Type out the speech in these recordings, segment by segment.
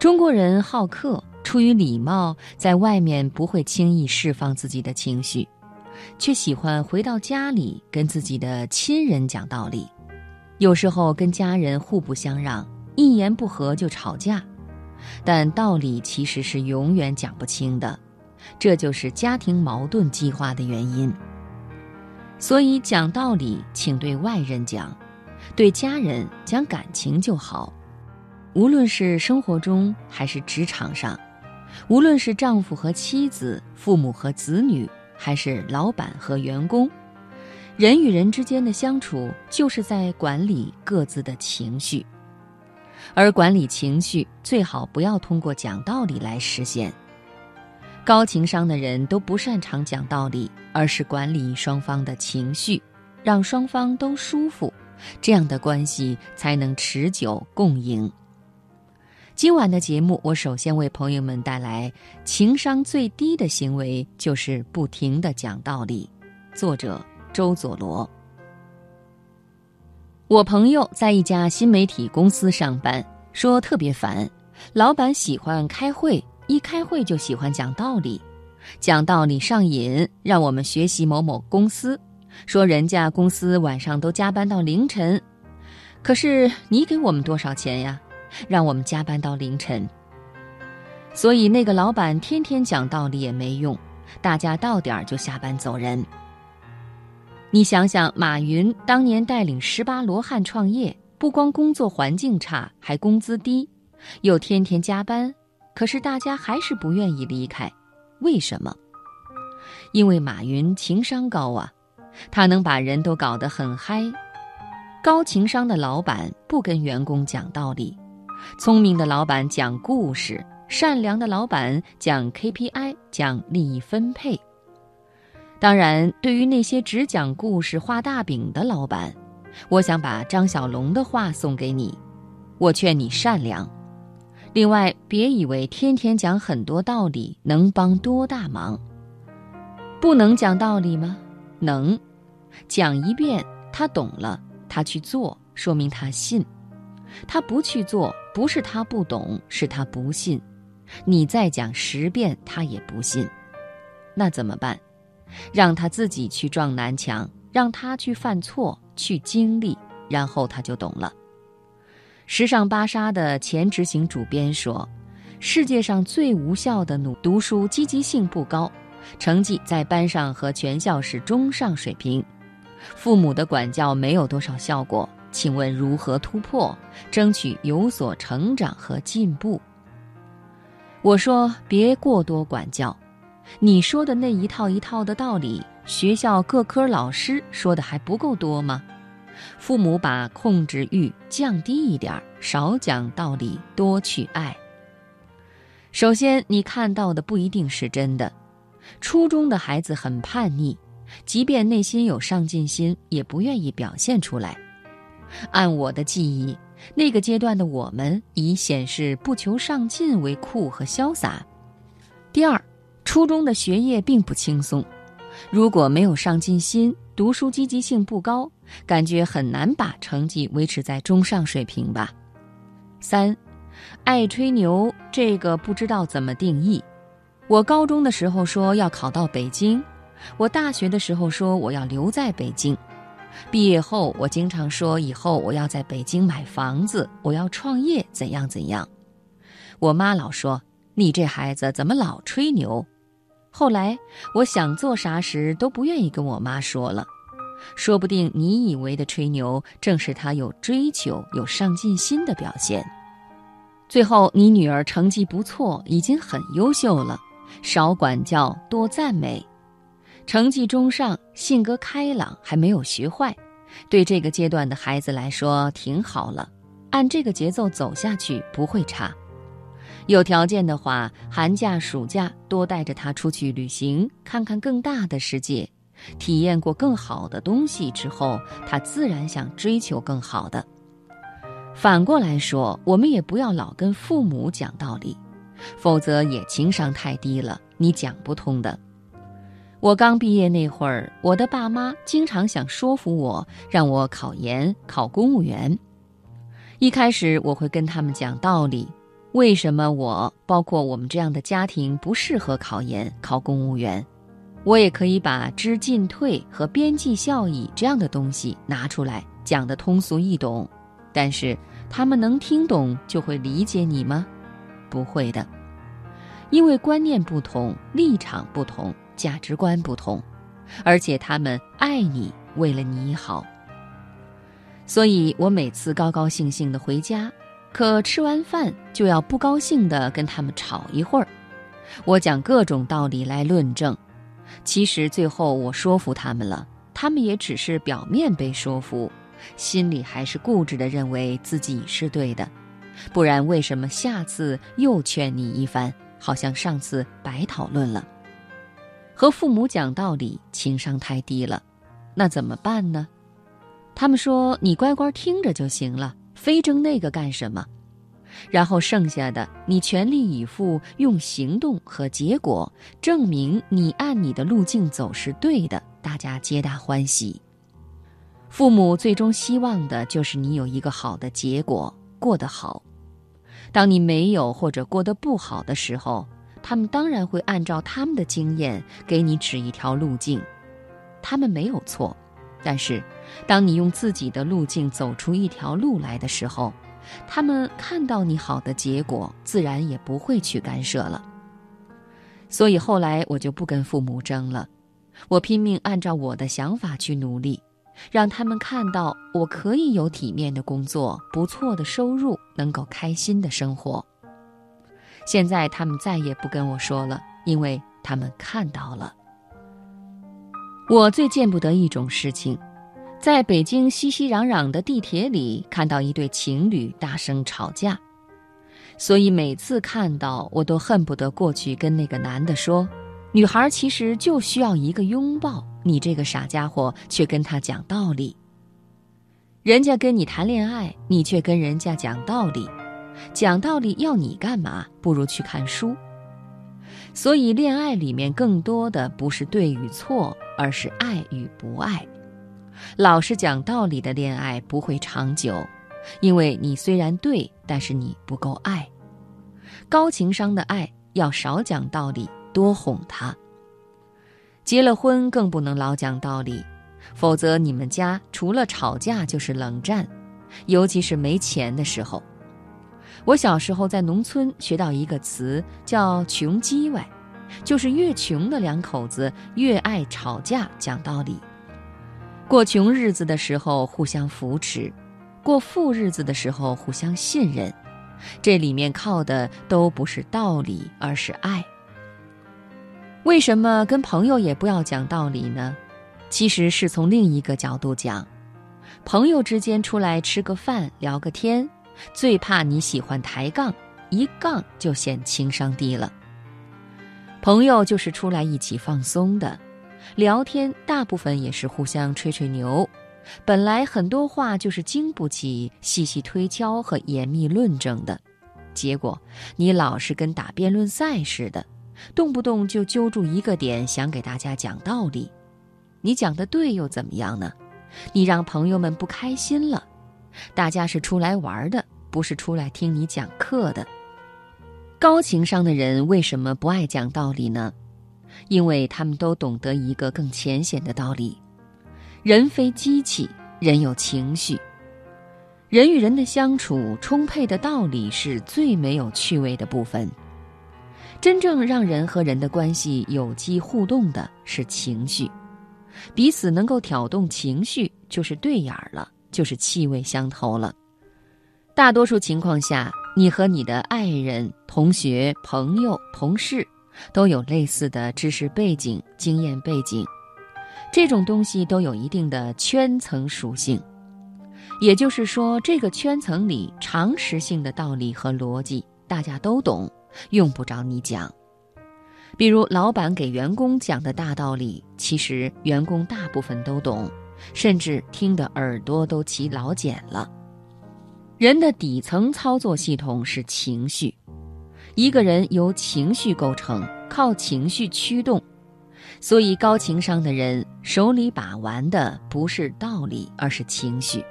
中国人好客，出于礼貌，在外面不会轻易释放自己的情绪，却喜欢回到家里跟自己的亲人讲道理。有时候跟家人互不相让，一言不合就吵架，但道理其实是永远讲不清的，这就是家庭矛盾激化的原因。所以讲道理，请对外人讲，对家人讲感情就好。无论是生活中还是职场上，无论是丈夫和妻子、父母和子女，还是老板和员工，人与人之间的相处就是在管理各自的情绪，而管理情绪最好不要通过讲道理来实现。高情商的人都不擅长讲道理，而是管理双方的情绪，让双方都舒服，这样的关系才能持久共赢。今晚的节目，我首先为朋友们带来情商最低的行为，就是不停的讲道理。作者周佐罗。我朋友在一家新媒体公司上班，说特别烦，老板喜欢开会，一开会就喜欢讲道理，讲道理上瘾，让我们学习某某公司，说人家公司晚上都加班到凌晨，可是你给我们多少钱呀？让我们加班到凌晨，所以那个老板天天讲道理也没用，大家到点儿就下班走人。你想想，马云当年带领十八罗汉创业，不光工作环境差，还工资低，又天天加班，可是大家还是不愿意离开，为什么？因为马云情商高啊，他能把人都搞得很嗨。高情商的老板不跟员工讲道理。聪明的老板讲故事，善良的老板讲 KPI，讲利益分配。当然，对于那些只讲故事、画大饼的老板，我想把张小龙的话送给你：我劝你善良。另外，别以为天天讲很多道理能帮多大忙。不能讲道理吗？能，讲一遍他懂了，他去做，说明他信。他不去做，不是他不懂，是他不信。你再讲十遍，他也不信。那怎么办？让他自己去撞南墙，让他去犯错，去经历，然后他就懂了。时尚芭莎的前执行主编说：“世界上最无效的努读书，积极性不高，成绩在班上和全校是中上水平，父母的管教没有多少效果。”请问如何突破，争取有所成长和进步？我说别过多管教，你说的那一套一套的道理，学校各科老师说的还不够多吗？父母把控制欲降低一点，少讲道理，多去爱。首先，你看到的不一定是真的。初中的孩子很叛逆，即便内心有上进心，也不愿意表现出来。按我的记忆，那个阶段的我们以显示不求上进为酷和潇洒。第二，初中的学业并不轻松，如果没有上进心，读书积极性不高，感觉很难把成绩维持在中上水平吧。三，爱吹牛这个不知道怎么定义。我高中的时候说要考到北京，我大学的时候说我要留在北京。毕业后，我经常说以后我要在北京买房子，我要创业，怎样怎样。我妈老说你这孩子怎么老吹牛。后来我想做啥时都不愿意跟我妈说了，说不定你以为的吹牛，正是他有追求、有上进心的表现。最后，你女儿成绩不错，已经很优秀了，少管教，多赞美。成绩中上，性格开朗，还没有学坏，对这个阶段的孩子来说挺好了。按这个节奏走下去不会差。有条件的话，寒假、暑假多带着他出去旅行，看看更大的世界，体验过更好的东西之后，他自然想追求更好的。反过来说，我们也不要老跟父母讲道理，否则也情商太低了，你讲不通的。我刚毕业那会儿，我的爸妈经常想说服我，让我考研考公务员。一开始我会跟他们讲道理，为什么我，包括我们这样的家庭不适合考研、考公务员？我也可以把知进退和边际效益这样的东西拿出来讲得通俗易懂，但是他们能听懂就会理解你吗？不会的，因为观念不同，立场不同，价值观不同，而且他们爱你，为了你好。所以我每次高高兴兴的回家，可吃完饭就要不高兴的跟他们吵一会儿。我讲各种道理来论证。其实最后我说服他们了，他们也只是表面被说服，心里还是固执的认为自己是对的。不然为什么下次又劝你一番，好像上次白讨论了？和父母讲道理，情商太低了，那怎么办呢？他们说你乖乖听着就行了，非争那个干什么？然后剩下的，你全力以赴用行动和结果证明你按你的路径走是对的，大家皆大欢喜。父母最终希望的就是你有一个好的结果，过得好。当你没有或者过得不好的时候，他们当然会按照他们的经验给你指一条路径。他们没有错，但是当你用自己的路径走出一条路来的时候。他们看到你好的结果，自然也不会去干涉了。所以后来我就不跟父母争了，我拼命按照我的想法去努力，让他们看到我可以有体面的工作、不错的收入，能够开心的生活。现在他们再也不跟我说了，因为他们看到了。我最见不得一种事情。在北京熙熙攘攘的地铁里，看到一对情侣大声吵架，所以每次看到我都恨不得过去跟那个男的说：“女孩其实就需要一个拥抱，你这个傻家伙却跟他讲道理。人家跟你谈恋爱，你却跟人家讲道理，讲道理要你干嘛？不如去看书。所以，恋爱里面更多的不是对与错，而是爱与不爱。”老是讲道理的恋爱不会长久，因为你虽然对，但是你不够爱。高情商的爱要少讲道理，多哄他。结了婚更不能老讲道理，否则你们家除了吵架就是冷战，尤其是没钱的时候。我小时候在农村学到一个词叫“穷叽歪”，就是越穷的两口子越爱吵架讲道理。过穷日子的时候互相扶持，过富日子的时候互相信任，这里面靠的都不是道理，而是爱。为什么跟朋友也不要讲道理呢？其实是从另一个角度讲，朋友之间出来吃个饭聊个天，最怕你喜欢抬杠，一杠就显情商低了。朋友就是出来一起放松的。聊天大部分也是互相吹吹牛，本来很多话就是经不起细细推敲和严密论证的，结果你老是跟打辩论赛似的，动不动就揪住一个点想给大家讲道理，你讲的对又怎么样呢？你让朋友们不开心了，大家是出来玩的，不是出来听你讲课的。高情商的人为什么不爱讲道理呢？因为他们都懂得一个更浅显的道理：人非机器，人有情绪。人与人的相处，充沛的道理是最没有趣味的部分。真正让人和人的关系有机互动的是情绪，彼此能够挑动情绪，就是对眼儿了，就是气味相投了。大多数情况下，你和你的爱人、同学、朋友、同事。都有类似的知识背景、经验背景，这种东西都有一定的圈层属性，也就是说，这个圈层里常识性的道理和逻辑大家都懂，用不着你讲。比如老板给员工讲的大道理，其实员工大部分都懂，甚至听得耳朵都起老茧了。人的底层操作系统是情绪。一个人由情绪构成，靠情绪驱动，所以高情商的人手里把玩的不是道理，而是情绪。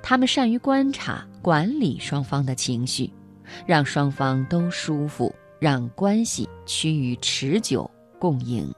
他们善于观察、管理双方的情绪，让双方都舒服，让关系趋于持久共赢。